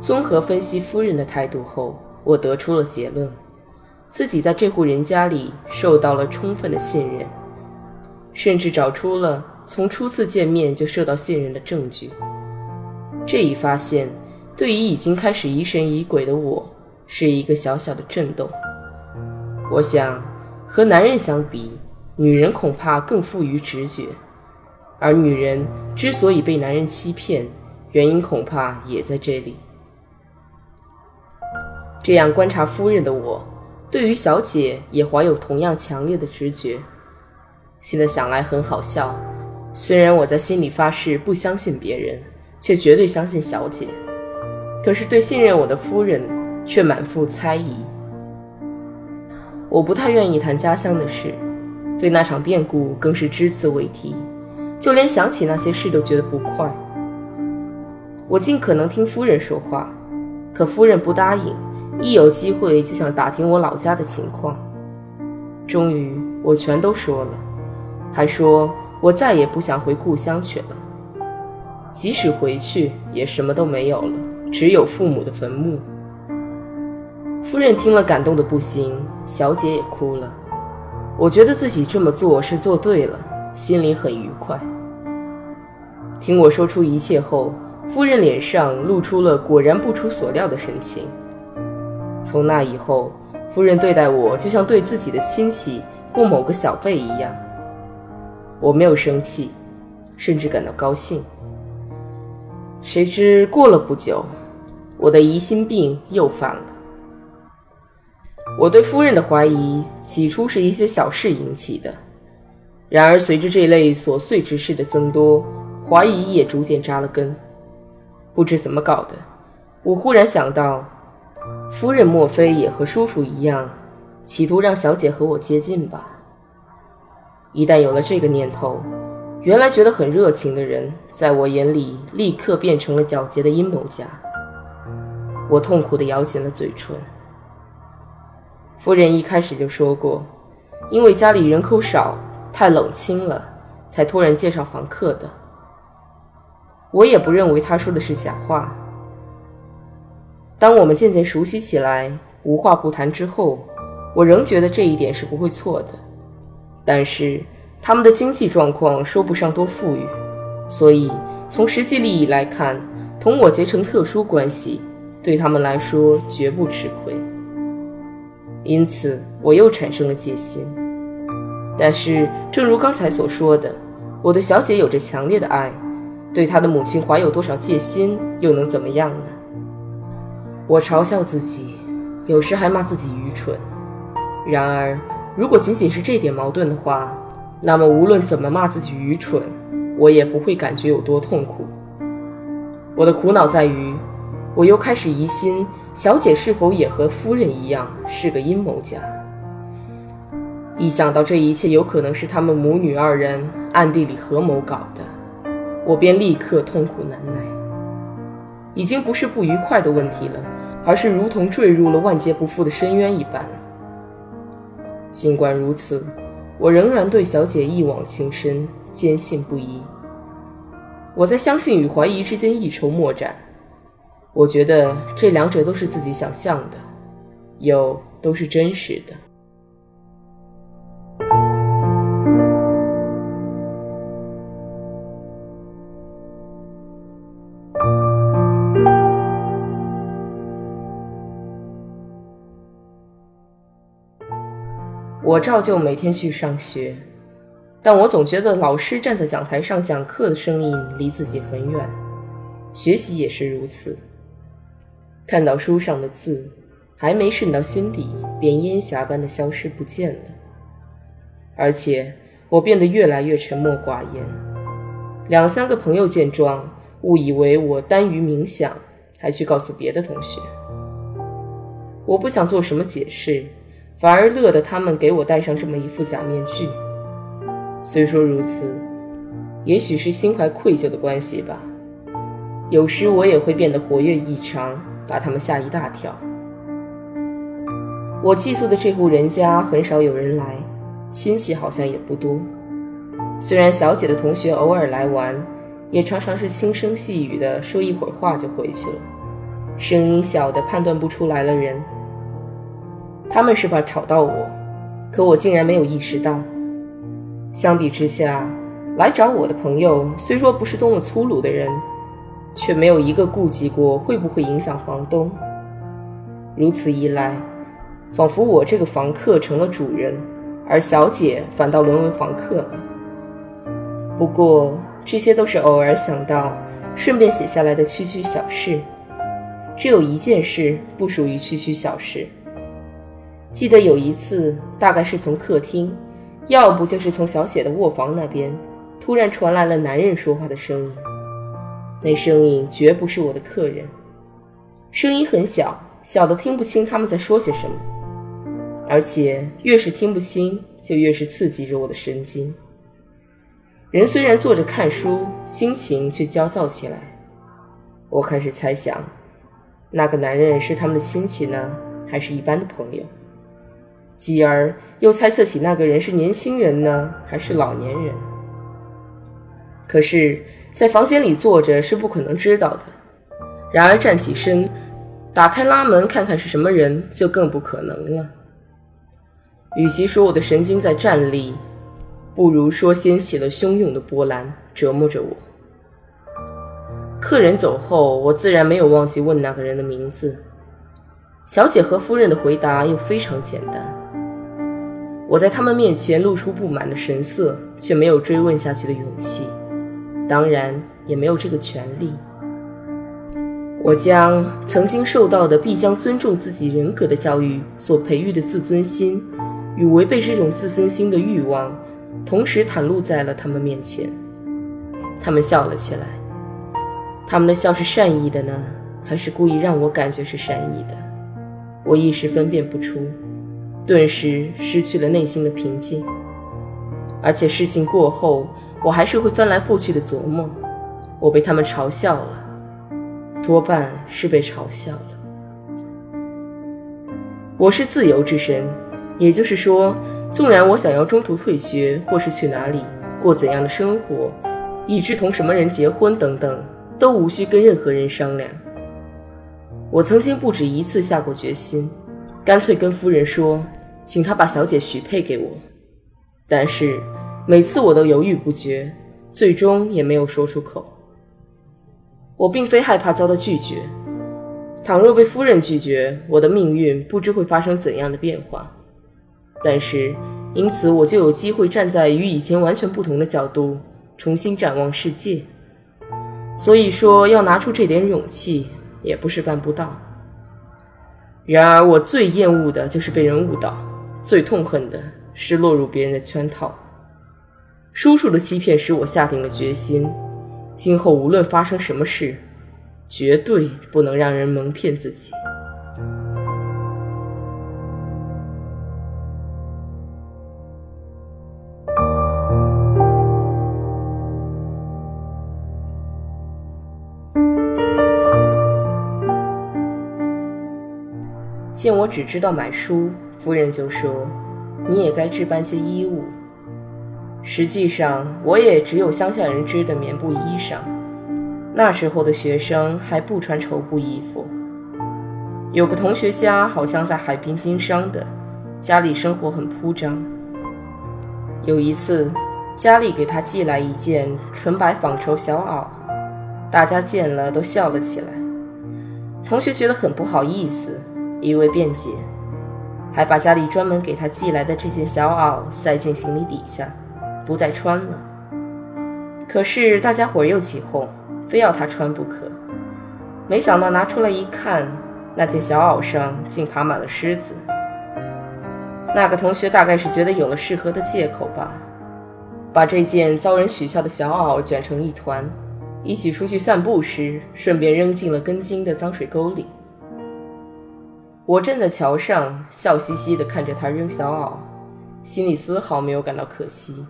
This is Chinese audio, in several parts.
综合分析夫人的态度后，我得出了结论：自己在这户人家里受到了充分的信任，甚至找出了从初次见面就受到信任的证据。这一发现对于已经开始疑神疑鬼的我是一个小小的震动。我想，和男人相比，女人恐怕更富于直觉，而女人之所以被男人欺骗，原因恐怕也在这里。这样观察夫人的我，对于小姐也怀有同样强烈的直觉。现在想来很好笑，虽然我在心里发誓不相信别人，却绝对相信小姐。可是对信任我的夫人却满腹猜疑。我不太愿意谈家乡的事，对那场变故更是只字未提，就连想起那些事都觉得不快。我尽可能听夫人说话，可夫人不答应。一有机会就想打听我老家的情况，终于我全都说了，还说我再也不想回故乡去了。即使回去，也什么都没有了，只有父母的坟墓。夫人听了，感动的不行，小姐也哭了。我觉得自己这么做是做对了，心里很愉快。听我说出一切后，夫人脸上露出了果然不出所料的神情。从那以后，夫人对待我就像对自己的亲戚或某个小辈一样。我没有生气，甚至感到高兴。谁知过了不久，我的疑心病又犯了。我对夫人的怀疑起初是一些小事引起的，然而随着这类琐碎之事的增多，怀疑也逐渐扎了根。不知怎么搞的，我忽然想到。夫人莫非也和叔叔一样，企图让小姐和我接近吧？一旦有了这个念头，原来觉得很热情的人，在我眼里立刻变成了狡黠的阴谋家。我痛苦地咬紧了嘴唇。夫人一开始就说过，因为家里人口少，太冷清了，才突然介绍房客的。我也不认为她说的是假话。当我们渐渐熟悉起来，无话不谈之后，我仍觉得这一点是不会错的。但是他们的经济状况说不上多富裕，所以从实际利益来看，同我结成特殊关系，对他们来说绝不吃亏。因此，我又产生了戒心。但是，正如刚才所说的，我对小姐有着强烈的爱，对她的母亲怀有多少戒心，又能怎么样呢？我嘲笑自己，有时还骂自己愚蠢。然而，如果仅仅是这点矛盾的话，那么无论怎么骂自己愚蠢，我也不会感觉有多痛苦。我的苦恼在于，我又开始疑心小姐是否也和夫人一样是个阴谋家。一想到这一切有可能是他们母女二人暗地里合谋搞的，我便立刻痛苦难耐。已经不是不愉快的问题了，而是如同坠入了万劫不复的深渊一般。尽管如此，我仍然对小姐一往情深，坚信不疑。我在相信与怀疑之间一筹莫展。我觉得这两者都是自己想象的，又都是真实的。我照旧每天去上学，但我总觉得老师站在讲台上讲课的声音离自己很远，学习也是如此。看到书上的字，还没渗到心底，便烟霞般的消失不见了。而且我变得越来越沉默寡言。两三个朋友见状，误以为我耽于冥想，还去告诉别的同学。我不想做什么解释，反而乐得他们给我戴上这么一副假面具。虽说如此，也许是心怀愧疚的关系吧。有时我也会变得活跃异常。把他们吓一大跳。我寄宿的这户人家很少有人来，亲戚好像也不多。虽然小姐的同学偶尔来玩，也常常是轻声细语的说一会儿话就回去了，声音小的判断不出来了人。他们是怕吵到我，可我竟然没有意识到。相比之下，来找我的朋友虽说不是多么粗鲁的人。却没有一个顾及过会不会影响房东。如此一来，仿佛我这个房客成了主人，而小姐反倒沦为房客了。不过这些都是偶尔想到，顺便写下来的区区小事。只有一件事不属于区区小事。记得有一次，大概是从客厅，要不就是从小雪的卧房那边，突然传来了男人说话的声音。那声音绝不是我的客人，声音很小，小的听不清他们在说些什么，而且越是听不清，就越是刺激着我的神经。人虽然坐着看书，心情却焦躁起来。我开始猜想，那个男人是他们的亲戚呢，还是一般的朋友？继而又猜测起那个人是年轻人呢，还是老年人？可是。在房间里坐着是不可能知道的，然而站起身，打开拉门看看是什么人，就更不可能了。与其说我的神经在站立，不如说掀起了汹涌的波澜，折磨着我。客人走后，我自然没有忘记问那个人的名字。小姐和夫人的回答又非常简单。我在他们面前露出不满的神色，却没有追问下去的勇气。当然也没有这个权利。我将曾经受到的必将尊重自己人格的教育所培育的自尊心，与违背这种自尊心的欲望，同时袒露在了他们面前。他们笑了起来。他们的笑是善意的呢，还是故意让我感觉是善意的？我一时分辨不出，顿时失去了内心的平静。而且事情过后。我还是会翻来覆去的琢磨，我被他们嘲笑了，多半是被嘲笑了。我是自由之身，也就是说，纵然我想要中途退学，或是去哪里过怎样的生活，以致同什么人结婚等等，都无需跟任何人商量。我曾经不止一次下过决心，干脆跟夫人说，请她把小姐许配给我，但是。每次我都犹豫不决，最终也没有说出口。我并非害怕遭到拒绝，倘若被夫人拒绝，我的命运不知会发生怎样的变化。但是，因此我就有机会站在与以前完全不同的角度，重新展望世界。所以说，要拿出这点勇气，也不是办不到。然而，我最厌恶的就是被人误导，最痛恨的是落入别人的圈套。叔叔的欺骗使我下定了决心，今后无论发生什么事，绝对不能让人蒙骗自己。见我只知道买书，夫人就说：“你也该置办些衣物。”实际上，我也只有乡下人织的棉布衣裳。那时候的学生还不穿绸布衣服。有个同学家好像在海滨经商的，家里生活很铺张。有一次，家里给他寄来一件纯白纺绸小袄，大家见了都笑了起来。同学觉得很不好意思，一味辩解：“还把家里专门给他寄来的这件小袄塞进行李底下，不再穿了。可是大家伙又起哄，非要他穿不可。没想到拿出来一看，那件小袄上竟爬满了虱子。那个同学大概是觉得有了适合的借口吧，把这件遭人取笑的小袄卷成一团，一起出去散步时，顺便扔进了根茎的脏水沟里。我站在桥上，笑嘻嘻地看着他扔小袄，心里丝毫没有感到可惜。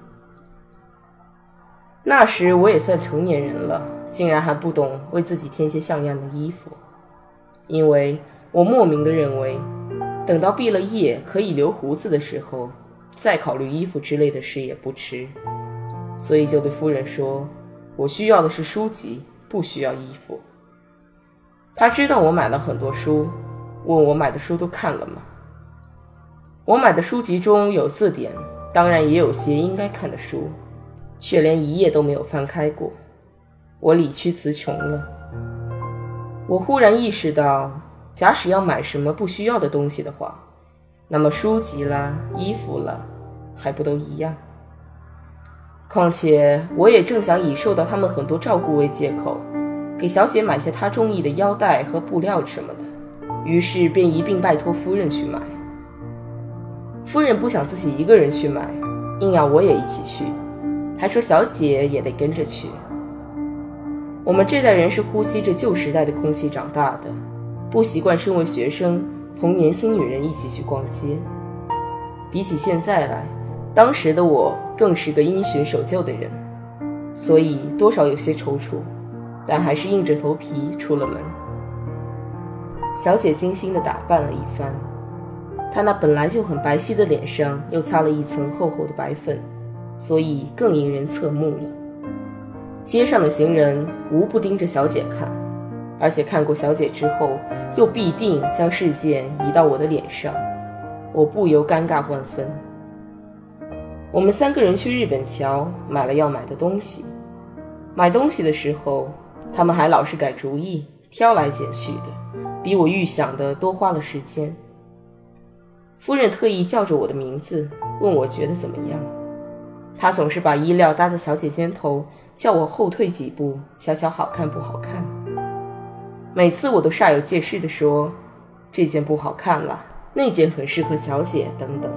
那时我也算成年人了，竟然还不懂为自己添些像样的衣服，因为我莫名的认为，等到毕了业可以留胡子的时候，再考虑衣服之类的事也不迟。所以就对夫人说：“我需要的是书籍，不需要衣服。”他知道我买了很多书。问我买的书都看了吗？我买的书籍中有字典，当然也有些应该看的书，却连一页都没有翻开过。我理屈词穷了。我忽然意识到，假使要买什么不需要的东西的话，那么书籍啦、衣服啦，还不都一样？况且我也正想以受到他们很多照顾为借口，给小姐买些她中意的腰带和布料什么的。于是便一并拜托夫人去买。夫人不想自己一个人去买，硬要我也一起去，还说小姐也得跟着去。我们这代人是呼吸着旧时代的空气长大的，不习惯身为学生同年轻女人一起去逛街。比起现在来，当时的我更是个因循守旧的人，所以多少有些踌躇，但还是硬着头皮出了门。小姐精心地打扮了一番，她那本来就很白皙的脸上又擦了一层厚厚的白粉，所以更引人侧目了。街上的行人无不盯着小姐看，而且看过小姐之后，又必定将视线移到我的脸上，我不由尴尬万分。我们三个人去日本桥买了要买的东西，买东西的时候，他们还老是改主意，挑来拣去的。比我预想的多花了时间。夫人特意叫着我的名字，问我觉得怎么样。她总是把衣料搭在小姐肩头，叫我后退几步，瞧瞧好看不好看。每次我都煞有介事地说：“这件不好看了，那件很适合小姐。”等等。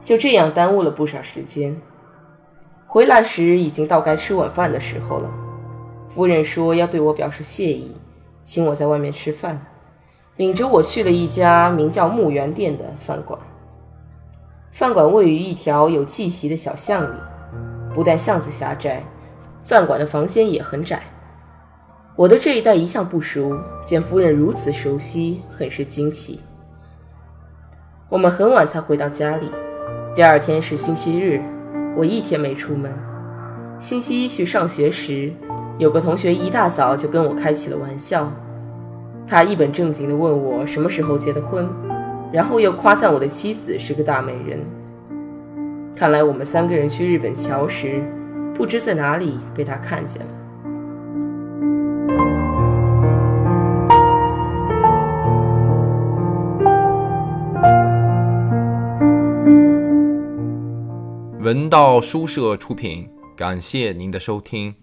就这样耽误了不少时间。回来时已经到该吃晚饭的时候了。夫人说要对我表示谢意。请我在外面吃饭，领着我去了一家名叫木园店的饭馆。饭馆位于一条有气息的小巷里，不但巷子狭窄，饭馆的房间也很窄。我的这一带一向不熟，见夫人如此熟悉，很是惊奇。我们很晚才回到家里，第二天是星期日，我一天没出门。星期一去上学时。有个同学一大早就跟我开起了玩笑，他一本正经地问我什么时候结的婚，然后又夸赞我的妻子是个大美人。看来我们三个人去日本桥时，不知在哪里被他看见了。文道书社出品，感谢您的收听。